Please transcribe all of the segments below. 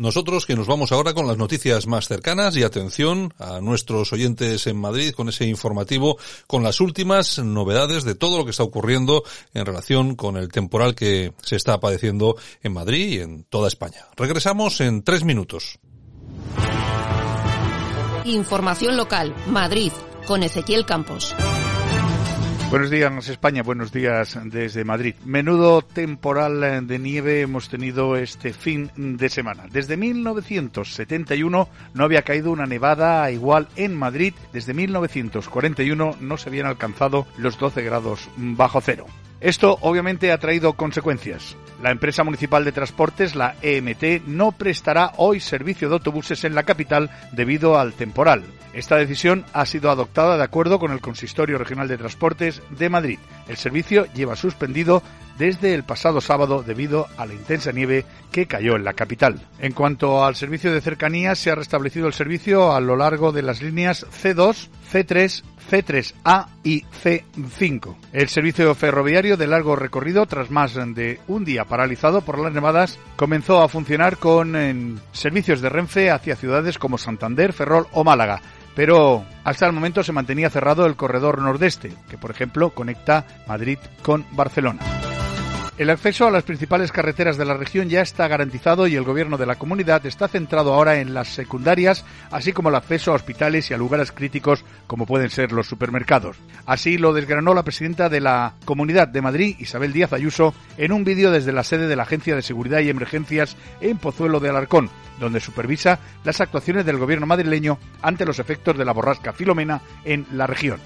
Nosotros que nos vamos ahora con las noticias más cercanas y atención a nuestros oyentes en Madrid con ese informativo con las últimas novedades de todo lo que está ocurriendo en relación con el temporal que se está padeciendo en Madrid y en toda España. Regresamos en tres minutos. Información local, Madrid, con Ezequiel Campos. Buenos días España, buenos días desde Madrid. Menudo temporal de nieve hemos tenido este fin de semana. Desde 1971 no había caído una nevada igual en Madrid. Desde 1941 no se habían alcanzado los 12 grados bajo cero. Esto obviamente ha traído consecuencias. La empresa municipal de transportes, la EMT, no prestará hoy servicio de autobuses en la capital debido al temporal. Esta decisión ha sido adoptada de acuerdo con el Consistorio Regional de Transportes de Madrid. El servicio lleva suspendido desde el pasado sábado debido a la intensa nieve que cayó en la capital. En cuanto al servicio de cercanías, se ha restablecido el servicio a lo largo de las líneas C2, C3, C3A y C5. El servicio ferroviario de largo recorrido, tras más de un día paralizado por las nevadas, comenzó a funcionar con servicios de Renfe hacia ciudades como Santander, Ferrol o Málaga. Pero hasta el momento se mantenía cerrado el corredor nordeste, que por ejemplo conecta Madrid con Barcelona. El acceso a las principales carreteras de la región ya está garantizado y el gobierno de la comunidad está centrado ahora en las secundarias, así como el acceso a hospitales y a lugares críticos como pueden ser los supermercados. Así lo desgranó la presidenta de la Comunidad de Madrid, Isabel Díaz Ayuso, en un vídeo desde la sede de la Agencia de Seguridad y Emergencias en Pozuelo de Alarcón, donde supervisa las actuaciones del gobierno madrileño ante los efectos de la borrasca Filomena en la región.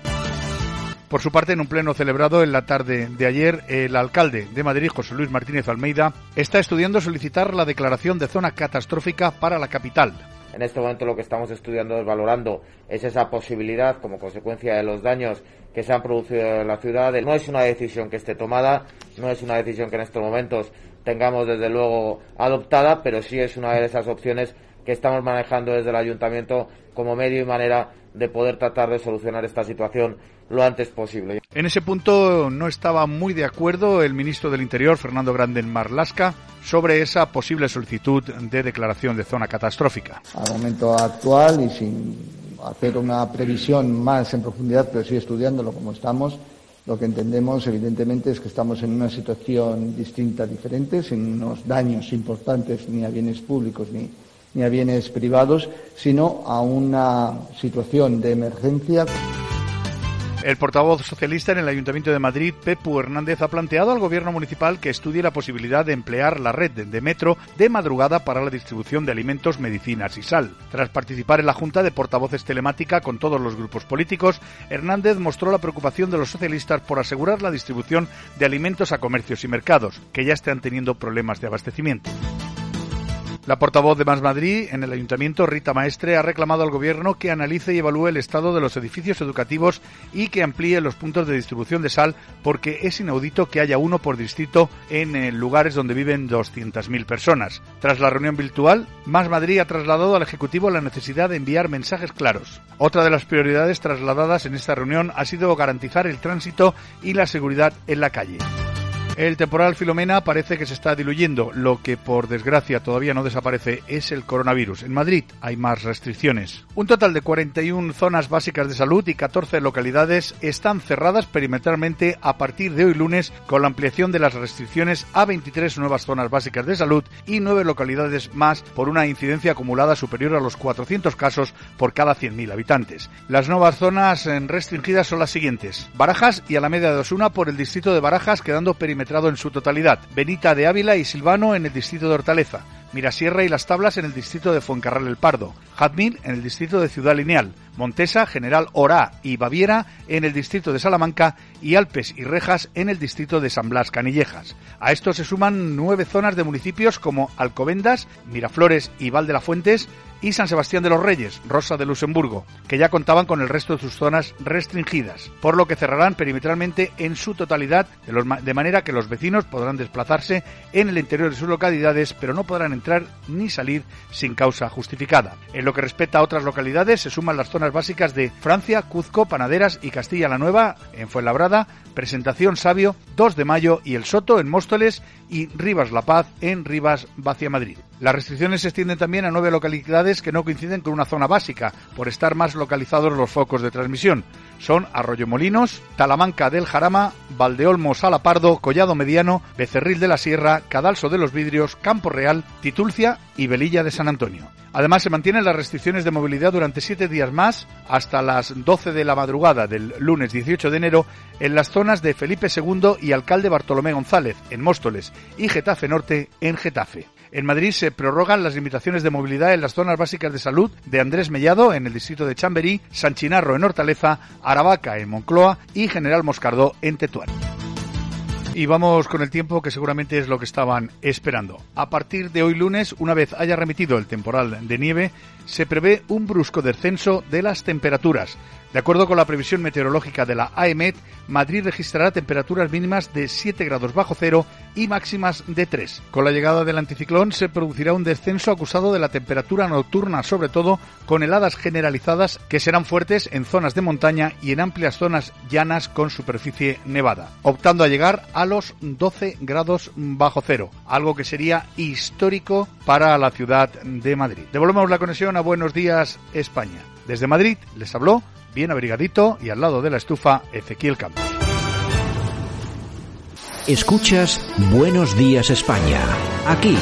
Por su parte, en un pleno celebrado en la tarde de ayer, el alcalde de Madrid, José Luis Martínez Almeida, está estudiando solicitar la declaración de zona catastrófica para la capital. En este momento lo que estamos estudiando es valorando es esa posibilidad como consecuencia de los daños que se han producido en la ciudad. No es una decisión que esté tomada, no es una decisión que en estos momentos tengamos desde luego adoptada, pero sí es una de esas opciones que estamos manejando desde el ayuntamiento como medio y manera de poder tratar de solucionar esta situación lo antes posible. En ese punto no estaba muy de acuerdo el ministro del Interior, Fernando Granden Marlasca, sobre esa posible solicitud de declaración de zona catastrófica. Al momento actual y sin hacer una previsión más en profundidad, pero sí estudiándolo como estamos, lo que entendemos evidentemente es que estamos en una situación distinta, diferente, sin unos daños importantes ni a bienes públicos ni ni a bienes privados, sino a una situación de emergencia. El portavoz socialista en el Ayuntamiento de Madrid, Pepu Hernández, ha planteado al gobierno municipal que estudie la posibilidad de emplear la red de metro de madrugada para la distribución de alimentos, medicinas y sal. Tras participar en la Junta de Portavoces Telemática con todos los grupos políticos, Hernández mostró la preocupación de los socialistas por asegurar la distribución de alimentos a comercios y mercados, que ya están teniendo problemas de abastecimiento. La portavoz de Más Madrid en el ayuntamiento, Rita Maestre, ha reclamado al gobierno que analice y evalúe el estado de los edificios educativos y que amplíe los puntos de distribución de sal porque es inaudito que haya uno por distrito en eh, lugares donde viven 200.000 personas. Tras la reunión virtual, Más Madrid ha trasladado al Ejecutivo la necesidad de enviar mensajes claros. Otra de las prioridades trasladadas en esta reunión ha sido garantizar el tránsito y la seguridad en la calle. El temporal Filomena parece que se está diluyendo. Lo que por desgracia todavía no desaparece es el coronavirus. En Madrid hay más restricciones. Un total de 41 zonas básicas de salud y 14 localidades están cerradas perimetralmente a partir de hoy lunes con la ampliación de las restricciones a 23 nuevas zonas básicas de salud y 9 localidades más por una incidencia acumulada superior a los 400 casos por cada 100.000 habitantes. Las nuevas zonas restringidas son las siguientes. Barajas y Alameda de Osuna por el distrito de Barajas quedando perimetralmente en su totalidad, Benita de Ávila y Silvano en el distrito de Hortaleza, Mirasierra y Las Tablas en el distrito de Fuencarral el Pardo, Jazmín en el distrito de Ciudad Lineal, Montesa, General Orá y Baviera en el distrito de Salamanca. Y Alpes y Rejas en el distrito de San Blas Canillejas. A esto se suman nueve zonas de municipios como Alcobendas, Miraflores y Val de la Fuentes y San Sebastián de los Reyes, Rosa de Luxemburgo, que ya contaban con el resto de sus zonas restringidas, por lo que cerrarán perimetralmente en su totalidad, de, manera que los vecinos podrán desplazarse en el interior de sus localidades, pero no podrán entrar ni salir sin causa justificada. En lo que respecta a otras localidades, se suman las zonas básicas de Francia, Cuzco, Panaderas y Castilla la Nueva, en Fuenlabrada, Presentación Sabio, 2 de Mayo y El Soto en Móstoles y Rivas La Paz en Rivas, Vacia Madrid. Las restricciones se extienden también a nueve localidades que no coinciden con una zona básica, por estar más localizados los focos de transmisión. Son Arroyomolinos, Talamanca del Jarama, Valdeolmo Salapardo, Collado Mediano, Becerril de la Sierra, Cadalso de los Vidrios, Campo Real, Titulcia y Velilla de San Antonio. Además, se mantienen las restricciones de movilidad durante siete días más, hasta las 12 de la madrugada del lunes 18 de enero, en las zonas de Felipe II y Alcalde Bartolomé González, en Móstoles, y Getafe Norte, en Getafe. En Madrid se prorrogan las limitaciones de movilidad en las zonas básicas de salud de Andrés Mellado, en el distrito de Chamberí, San Chinarro, en Hortaleza, Aravaca, en Moncloa y General Moscardó, en Tetuán. Y vamos con el tiempo que seguramente es lo que estaban esperando. A partir de hoy lunes, una vez haya remitido el temporal de nieve, se prevé un brusco descenso de las temperaturas. De acuerdo con la previsión meteorológica de la AEMET, Madrid registrará temperaturas mínimas de 7 grados bajo cero y máximas de 3. Con la llegada del anticiclón se producirá un descenso acusado de la temperatura nocturna, sobre todo con heladas generalizadas que serán fuertes en zonas de montaña y en amplias zonas llanas con superficie nevada, optando a llegar a los 12 grados bajo cero, algo que sería histórico para la ciudad de Madrid. Devolvemos la conexión a Buenos Días España. Desde Madrid les habló bien abrigadito y al lado de la estufa Ezequiel Campos. Escuchas Buenos Días España. Aquí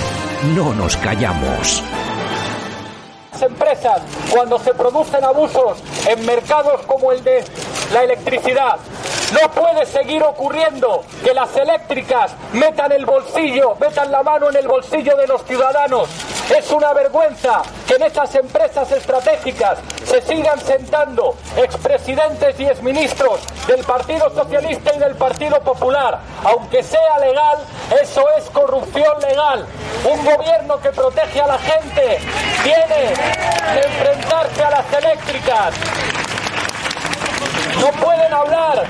no nos callamos. Las empresas, cuando se producen abusos en mercados como el de la electricidad, no puede seguir ocurriendo que las eléctricas metan el bolsillo, metan la mano en el bolsillo de los ciudadanos. Es una vergüenza que en estas empresas estratégicas se sigan sentando expresidentes y exministros del Partido Socialista y del Partido Popular. Aunque sea legal, eso es corrupción legal. Un gobierno que protege a la gente tiene que enfrentarse a las eléctricas. No hablar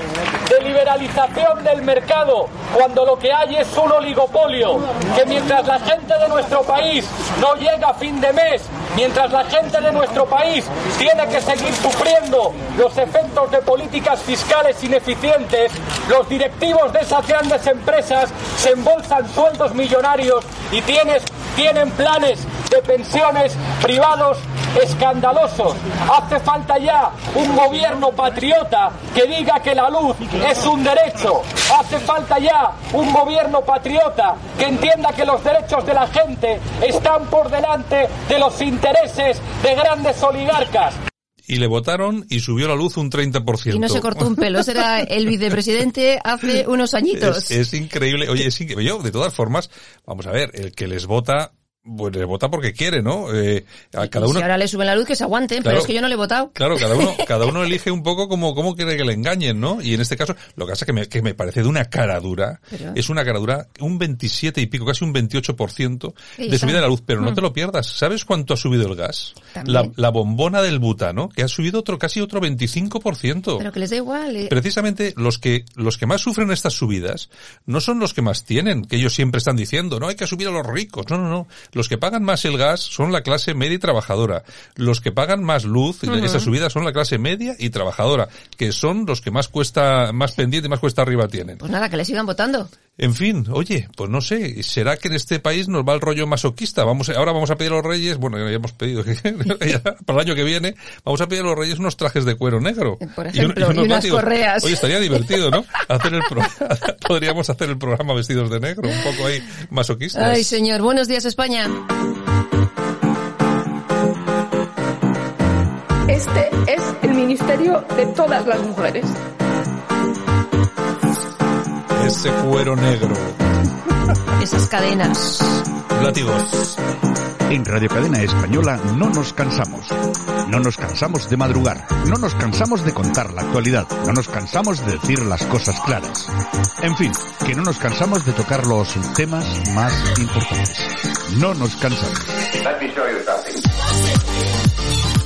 de liberalización del mercado cuando lo que hay es un oligopolio, que mientras la gente de nuestro país no llega a fin de mes, mientras la gente de nuestro país tiene que seguir sufriendo los efectos de políticas fiscales ineficientes, los directivos de esas grandes empresas se embolsan sueldos millonarios y tienen planes de pensiones privados escandalosos. Hace falta ya un gobierno patriota que diga que la luz es un derecho. Hace falta ya un gobierno patriota que entienda que los derechos de la gente están por delante de los intereses de grandes oligarcas y le votaron y subió la luz un 30%. Y no se cortó un pelo, ese era el vicepresidente hace unos añitos. Es, es increíble, oye, es increíble. Yo, de todas formas, vamos a ver, el que les vota pues le vota porque quiere, ¿no? Eh, a cada uno. Si ahora le suben la luz, que se aguanten, pero es que yo no le he votado. Claro, cada uno, cada uno elige un poco como, cómo quiere que le engañen, ¿no? Y en este caso, lo que pasa es que me, que me parece de una cara dura, es una cara dura, un 27 y pico, casi un 28% de subida de la luz, pero no mm. te lo pierdas. ¿Sabes cuánto ha subido el gas? La, la, bombona del butano, que ha subido otro, casi otro 25%. Pero que les da igual. Eh. Precisamente los que, los que más sufren estas subidas no son los que más tienen, que ellos siempre están diciendo, no hay que subir a los ricos. No, no, no. Los que pagan más el gas son la clase media y trabajadora. Los que pagan más luz, uh esa subida, son la clase media y trabajadora, que son los que más cuesta, más pendiente y más cuesta arriba tienen. Pues nada, que le sigan votando. En fin, oye, pues no sé, ¿será que en este país nos va el rollo masoquista? Vamos, ahora vamos a pedir a los reyes, bueno, ya hemos pedido para el año que viene, vamos a pedir a los reyes unos trajes de cuero negro. Por ejemplo, y, unas correas. Oye, estaría divertido, ¿no? Hacer el podríamos hacer el programa vestidos de negro, un poco ahí masoquistas. Ay, señor, buenos días España. Este es el ministerio de todas las mujeres ese cuero negro. Esas cadenas. Látigos. En Radio Cadena Española no nos cansamos. No nos cansamos de madrugar. No nos cansamos de contar la actualidad. No nos cansamos de decir las cosas claras. En fin, que no nos cansamos de tocar los temas más importantes. No nos cansamos.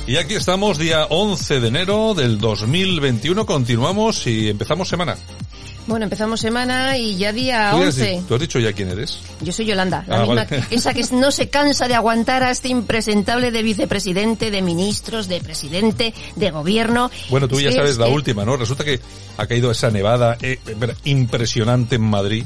Y aquí estamos, día 11 de enero del 2021. Continuamos y empezamos semana. Bueno, empezamos semana y ya día 11. ¿Tú has dicho ya quién eres? Yo soy Yolanda, la ah, misma, esa que no se cansa de aguantar a este impresentable de vicepresidente, de ministros, de presidente, de gobierno. Bueno, tú ya sabes la última, ¿no? Resulta que ha caído esa nevada eh, impresionante en Madrid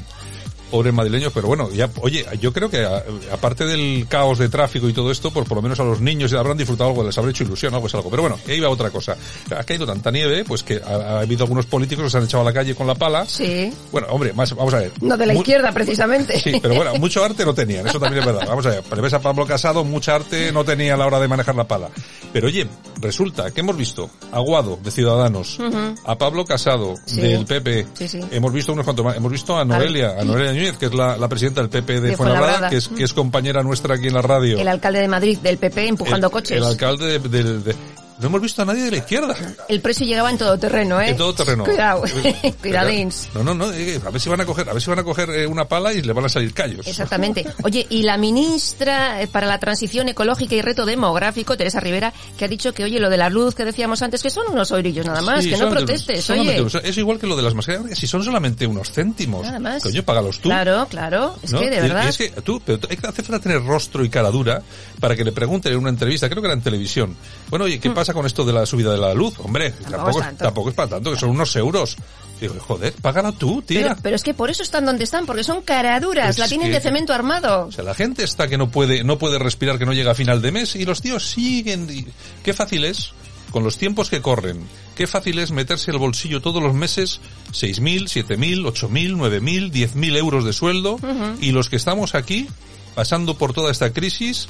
pobres madrileños, pero bueno, ya, oye, yo creo que a- aparte del caos de tráfico y todo esto, pues por lo menos a los niños ya habrán disfrutado algo, les habrá hecho ilusión, algo es algo. Pero bueno, ahí iba otra cosa. Ha caído tanta nieve, pues que ha, ha habido algunos políticos que se han echado a la calle con la pala. Sí. Bueno, hombre, más, vamos a ver. No de la Mu- izquierda, precisamente. Sí, pero bueno, mucho arte no tenían, eso también es verdad. Vamos a ver, pero ves a Pablo Casado, mucha arte no tenía a la hora de manejar la pala. Pero oye, resulta que hemos visto a Guado, de Ciudadanos, a Pablo Casado, Sí. del PP, Sí, sí. hemos visto unos cuantos más, hemos visto a Noelia, a Noelia Núñez, que es la, la presidenta del PP de, De Fuenlabrada. que es, que es compañera nuestra aquí en la radio. El alcalde de Madrid, del PP, empujando El- coches. El alcalde de, de- de- no hemos visto a nadie de la izquierda. El precio llegaba en todo terreno, ¿eh? En todo terreno. Cuidado, Pero- cuidadins. No, no, no, eh, a ver si van a coger, a ver si van a coger eh, una pala y le van a salir callos. Exactamente. Oye, y la ministra eh, para la transición ecológica y reto demográfico, Teresa Rivera, que ha dicho que, oye, lo de la luz que decíamos antes, que son unos oirillos nada más, Sí, que no protestes, oye. Es igual que lo de las mascarillas, si son solamente unos céntimos. Nada más. Coño, págalos tú. Claro, claro. Es ¿no? que, de verdad. y es que tú, pero hacer falta tener rostro y cara dura para que le pregunten en una entrevista, creo que era en televisión. Bueno, oye, ¿qué pasa con esto de la subida de la luz? Hombre, tampoco, es es, tanto. tampoco es para tanto, que son unos euros. Digo, joder, págala tú, tía. Pero, pero es que por eso están donde están, porque son caraduras, Pues la tienen que- de cemento armado. O sea, la gente está que no puede, no puede respirar, que no llega a final de mes, y los tíos siguen. y- Qué fácil es, con los tiempos que corren, qué fácil es meterse al bolsillo todos los meses 6.000, 7.000, 8.000, 9.000, 10.000 euros de sueldo, y los que estamos aquí, pasando por toda esta crisis,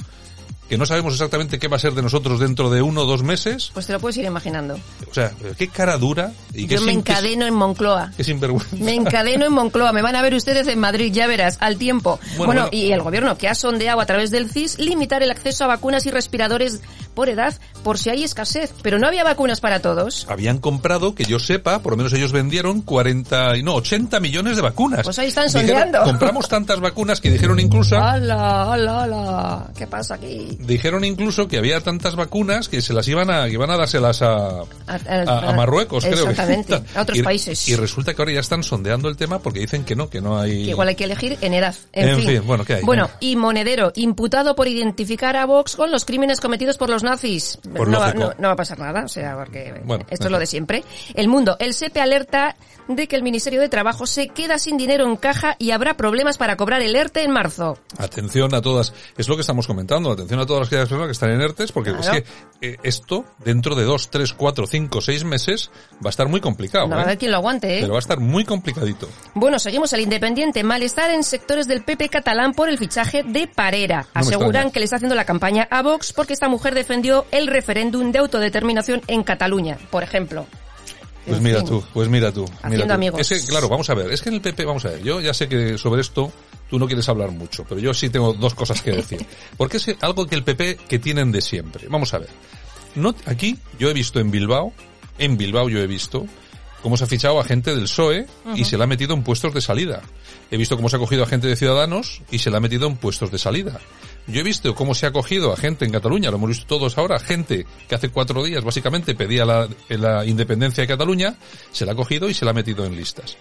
que no sabemos exactamente qué va a ser de nosotros dentro de uno o dos meses, Pues te lo puedes ir imaginando. o sea, qué cara dura y qué, Yo me sin- qué- encadeno en Moncloa. qué sinvergüenza. Me encadeno en Moncloa, me van a ver ustedes en Madrid, ya verás, al tiempo. Bueno, Bueno, bueno. y el gobierno que ha sondeado a través del CIS limitar el acceso a vacunas y respiradores por edad por si hay escasez. Pero no había vacunas para todos. habían comprado, que yo sepa, por lo menos ellos vendieron 40, y no, 80 millones de vacunas. Pues ahí están Dijeron, sondeando. compramos tantas vacunas que dijeron incluso, ¡Hala, hala, hala! ¿Qué pasa aquí? Dijeron incluso que había tantas vacunas que se las iban a, que iban a dárselas a, A- a, a- Marruecos, creo. que. Exactamente, a otros Y- países. Y resulta que ahora ya están sondeando el tema porque dicen que no, que no hay... Que igual hay que elegir en edad. En, En fin. fin, bueno, ¿qué hay? Bueno, y Monedero, imputado por identificar a Vox con los crímenes cometidos por los nazis. Por no, va, no, no va a pasar nada, o sea, porque Bueno, esto es lo de siempre. El mundo, el SEPE alerta de que el Ministerio de Trabajo se queda sin dinero en caja y habrá problemas para cobrar el ERTE en marzo. Atención a todas, es lo que estamos comentando, atención a todas las personas que están en ERTES, porque Claro. es que eh, esto, dentro de dos, tres, cuatro, cinco, seis meses, va a estar muy complicado. No va a ¿eh? quien lo aguante, ¿eh? Pero va a estar muy complicadito. Bueno, seguimos al Independiente. Malestar en sectores del PP catalán por el fichaje de Parera. No Aseguran que le está haciendo la campaña a Vox porque esta mujer defendió el referéndum de autodeterminación en Cataluña, por ejemplo. Pues mira fin. tú, pues mira tú. mira Haciendo tú. amigos. Es que, claro, vamos a ver, es que en el PP, vamos a ver, yo ya sé que sobre esto tú no quieres hablar mucho, pero yo sí tengo dos cosas que decir. Porque es algo que el PP que tienen de siempre. Vamos a ver. No, aquí yo he visto en Bilbao, en Bilbao yo he visto cómo se ha fichado a gente del PSOE y se la ha metido en puestos de salida. He visto cómo se ha cogido a gente de Ciudadanos y se la ha metido en puestos de salida. Yo he visto cómo se ha cogido a gente en Cataluña, lo hemos visto todos ahora, gente que hace cuatro días básicamente pedía la, la independencia de Cataluña, se la ha cogido y se la ha metido en listas.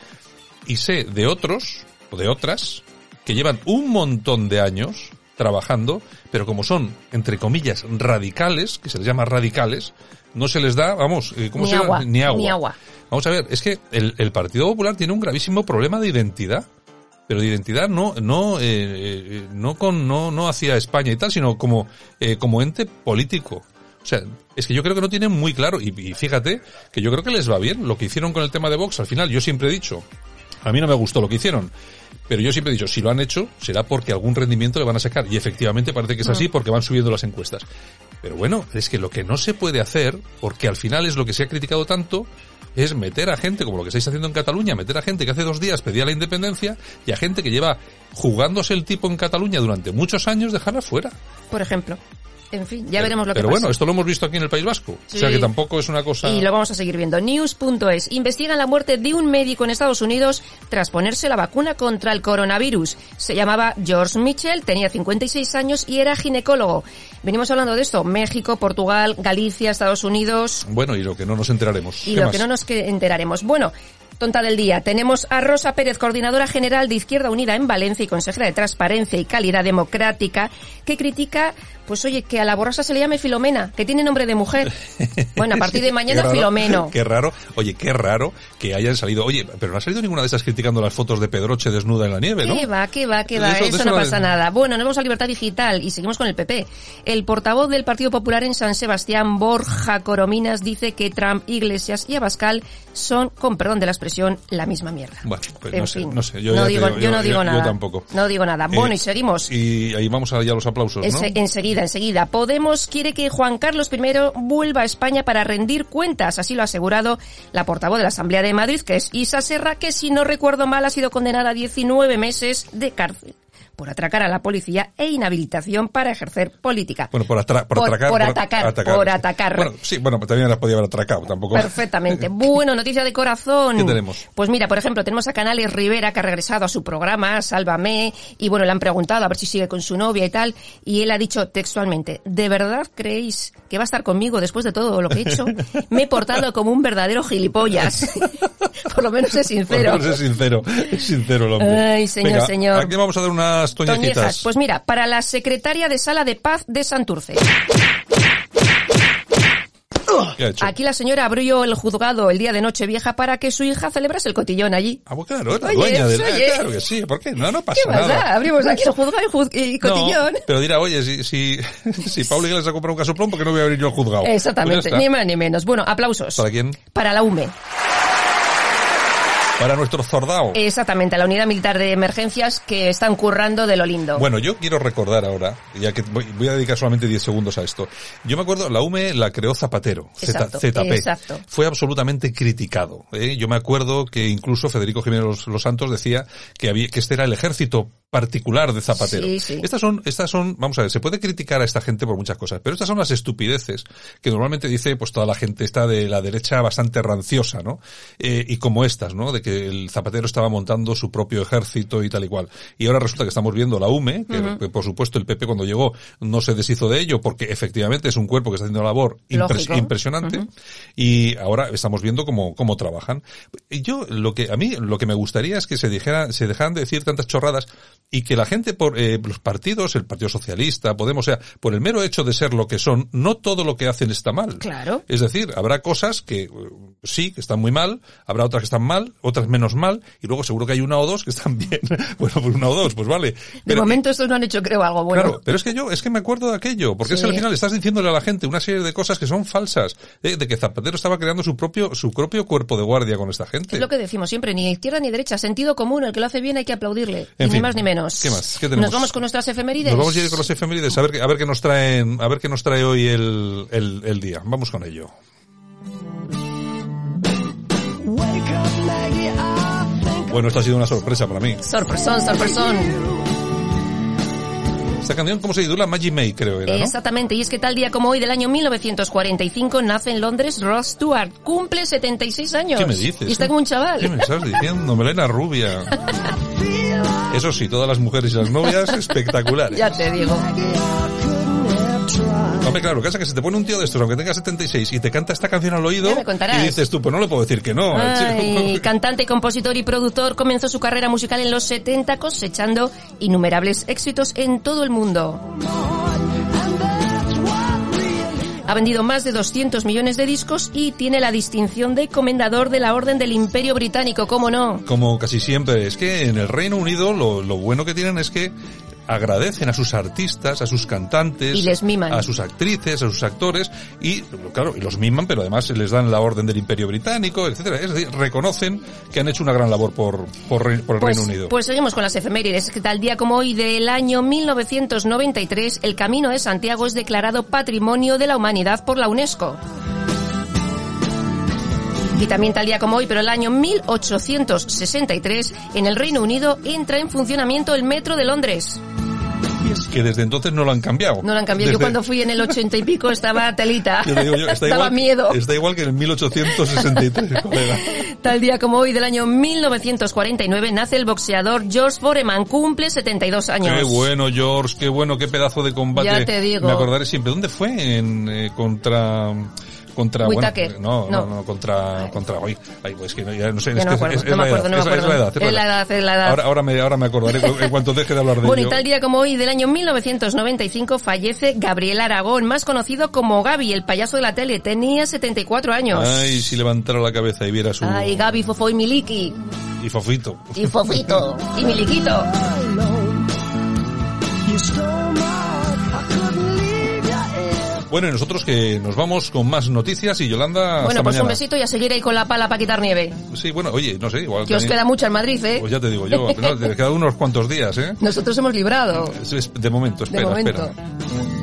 Y sé de otros, o de otras, que llevan un montón de años trabajando, pero como son, entre comillas, radicales, que se les llama radicales, no se les da, vamos, eh, ¿cómo Ni se llama? agua, Ni agua. ni agua. Vamos a ver, es que el, el Partido Popular tiene un gravísimo problema de identidad. Pero de identidad no, no, eh, eh, no con, no, no hacia España y tal, sino como, eh, como ente político. O sea, es que yo creo que no tienen muy claro, y, y fíjate, que yo creo que les va bien lo que hicieron con el tema de Vox. Al final, yo siempre he dicho, a mí no me gustó lo que hicieron, pero yo siempre he dicho, si lo han hecho, será porque algún rendimiento le van a sacar. Y efectivamente parece que es así porque van subiendo las encuestas. Pero bueno, es que lo que no se puede hacer, porque al final es lo que se ha criticado tanto, es meter a gente, como lo que estáis haciendo en Cataluña, meter a gente que hace dos días pedía la independencia y a gente que lleva jugándose el tipo en Cataluña durante muchos años, dejarla fuera. Por ejemplo. En fin, ya Pero- veremos lo que Pero pasa. bueno, esto lo hemos visto aquí en el País Vasco. O sea que tampoco es una cosa... Y lo vamos a seguir viendo. News.es. Investigan la muerte de un médico en Estados Unidos tras ponerse la vacuna contra el coronavirus. Se llamaba George Mitchell, tenía 56 años y era ginecólogo. Venimos hablando de esto. México, Portugal, Galicia, Estados Unidos. Bueno, y lo que no nos enteraremos. Y ¿Qué lo más? que no nos que enteraremos. Bueno, Tonta del día. Tenemos a Rosa Pérez, coordinadora general de Izquierda Unida en Valencia y consejera de Transparencia y Calidad Democrática, que critica, pues oye, que a la borrasa se le llame Filomena, que tiene nombre de mujer. Bueno, a partir de mañana raro, Filomeno. Qué raro, oye, qué raro que hayan salido. Oye, pero no ha salido ninguna de esas criticando las fotos de Pedroche desnuda en la nieve, ¿no? ¿Qué va, qué va, qué va? eso- de Eso, eso no pasa nada. Bueno, nos vamos a Libertad Digital y seguimos con el PP. El portavoz del Partido Popular en San Sebastián, Borja Corominas, dice que Trump, Iglesias y Abascal son, con perdón de la expresión, la misma mierda. Bueno, pues En no sé, fin. no sé. Yo, No digo- digo, yo no digo nada. Yo tampoco. No digo nada. Bueno, Eh, y seguimos. Y ahí vamos a ya los aplausos, ¿no? Ense- enseguida, enseguida. Podemos quiere que Juan Carlos I vuelva a España para rendir cuentas. Así lo ha asegurado la portavoz de la Asamblea de Madrid, que es Isa Serra, que si no recuerdo mal ha sido condenada a 19 meses de cárcel por atracar a la policía e inhabilitación para ejercer política. Bueno, por, atra- por, Por- atracar. por atacar, por atacar. Bueno, sí, bueno, pues también las podía haber atracado, tampoco. Perfectamente. Bueno, noticia de corazón. ¿Qué tenemos? Pues mira, por ejemplo, tenemos a Canales Rivera que ha regresado a su programa, Sálvame, y bueno, le han preguntado a ver si sigue con su novia y tal, y él ha dicho textualmente, ¿de verdad creéis que va a estar conmigo después de todo lo que he hecho? Me he portado como un verdadero gilipollas. por lo menos es sincero. Por lo menos es sincero, es sincero el hombre. Ay, señor, Venga, señor. Aquí vamos a dar unas toñecitas. Toñejas. Pues mira, para la secretaria de Sala de Paz de Santurce. Aquí la señora abrió el juzgado el día de Nochevieja para que su hija celebrase el cotillón allí. Ah, pues claro, la Oye, dueña del... oye. Claro que sí, ¿por qué? No, no pasa ¿Qué pasa? nada. Abrimos aquí el juzgado y, juz- y cotillón. No, pero dirá, oye, si, si, si Pablo Iglesias ha comprado un casoplón, ¿por qué no voy a abrir yo el juzgado? Exactamente, Pues ya ni más ni menos. Bueno, aplausos. ¿Para quién? Para la UME. Para nuestro Zordao. Exactamente, la unidad militar de emergencias que están currando de lo lindo. Bueno, yo quiero recordar ahora, ya que voy, voy a dedicar solamente 10 segundos a esto. Yo me acuerdo, la UME la creó Zapatero, Z- Exacto, ZP. exacto. Fue absolutamente criticado. ¿eh? Yo me acuerdo que incluso Federico Jiménez Los, Los Santos decía que había, que este era el ejército particular de Zapatero. Sí, sí. Estas son, estas son, vamos a ver, se puede criticar a esta gente por muchas cosas, pero estas son las estupideces que normalmente dice pues toda la gente está de la derecha bastante ranciosa, ¿no? Eh, y como estas, ¿no? De que el Zapatero estaba montando su propio ejército y tal y cual. Y ahora resulta que estamos viendo la UME, que, que, por supuesto el PP cuando llegó no se deshizo de ello porque efectivamente es un cuerpo que está haciendo una labor impres- impresionante y ahora estamos viendo cómo, cómo trabajan. Y yo lo que, a mí lo que me gustaría es que se dijera, se dejaran de decir tantas chorradas y que la gente por eh, los partidos, el Partido Socialista, Podemos, o sea, por el mero hecho de ser lo que son, no todo lo que hacen está mal. Claro. Es decir, habrá cosas que eh, sí, que están muy mal, habrá otras que están mal, otras menos mal, y luego seguro que hay una o dos que están bien. bueno, pues una o dos, pues vale. de Pero- momento estos no han hecho, creo, algo bueno. Claro, pero es que yo, es que me acuerdo de aquello, porque es Sí. que al final estás diciéndole a la gente una serie de cosas que son falsas, eh, de que Zapatero estaba creando su propio, su propio cuerpo de guardia con esta gente. Es lo que decimos siempre, ni izquierda ni derecha, sentido común, el que lo hace bien hay que aplaudirle, En y fin, ni más ni menos. ¿Qué más? ¿Qué tenemos? Nos vamos con nuestras efemérides. Nos vamos a ir con los efemérides a ver, qué- a ver qué nos traen, a ver qué nos trae hoy el, el, el día. Vamos con ello. Bueno, esto ha sido una sorpresa para mí. Sorpresón, sorpresón. Esta canción, ¿cómo se titula? Magic May, creo era, ¿no? Exactamente, y es que tal día como hoy del año 1945 nace en Londres Ross Stewart, cumple 76 años. ¿Qué me dices? Y está como un chaval. ¿Qué me estás diciendo? Melena rubia. Eso sí, todas las mujeres y las novias espectaculares. Ya te digo. Hombre, claro, lo que pasa es que se te pone un tío de estos, aunque tenga 76, y te canta esta canción al oído, y dices tú, pues no le puedo decir que no. Ay, cantante, compositor y productor, comenzó su carrera musical en los 70 cosechando innumerables éxitos en todo el mundo. Ha vendido más de 200 millones de discos y tiene la distinción de comendador de la Orden del Imperio Británico, ¿cómo no? Como casi siempre, es que en el Reino Unido lo, lo bueno que tienen es que agradecen a sus artistas, a sus cantantes, Y les miman. a sus actrices, a sus actores y claro, y los miman, pero además les dan la orden del Imperio Británico, etcétera. Es decir, reconocen que han hecho una gran labor por por, el Pues, Reino Unido. pues seguimos con las efemérides. Que tal día como hoy del año 1993, el Camino de Santiago es declarado Patrimonio de la Humanidad por la UNESCO. Y también tal día como hoy, pero el año 1863, en el Reino Unido entra en funcionamiento el Metro de Londres. Que desde entonces no lo han cambiado. No lo han cambiado. Yo cuando fui en el 80 y pico estaba telita. Yo te digo yo, está igual, miedo. Está igual que en el 1863, colega. Tal día como hoy del año 1949 nace el boxeador George Foreman, cumple 72 años. Qué bueno, George, qué bueno, qué pedazo de combate. Ya te digo. Me acordaré siempre. ¿Dónde fue? En, eh, contra, contra bueno, Whittaker. no, no, No. contra contra hoy, ay, pues que no, ya no sé, es la edad, es, la edad, Es la edad. Ahora, ahora me ahora me acordaré en cuanto deje de hablar de Bueno, ello. y tal día como hoy del año 1995 fallece Gabriel Aragón, más conocido como Gaby, el payaso de la tele. Tenía 74 años. Ay, si levantara la cabeza y viera su Ay, Gaby, Fofo y Miliki. y Fofito. Y Fofito. y Miliquito. Bueno, y nosotros que nos vamos con más noticias y Yolanda hasta Bueno, pues un besito y a seguir ahí con la pala para quitar nieve. Sí, bueno, oye, no sé, igual Que os queda mucho en Madrid, ¿eh? Pues ya te digo yo, no, te quedan unos cuantos días, ¿eh? Nosotros hemos librado. De momento, De espera, momento. espera.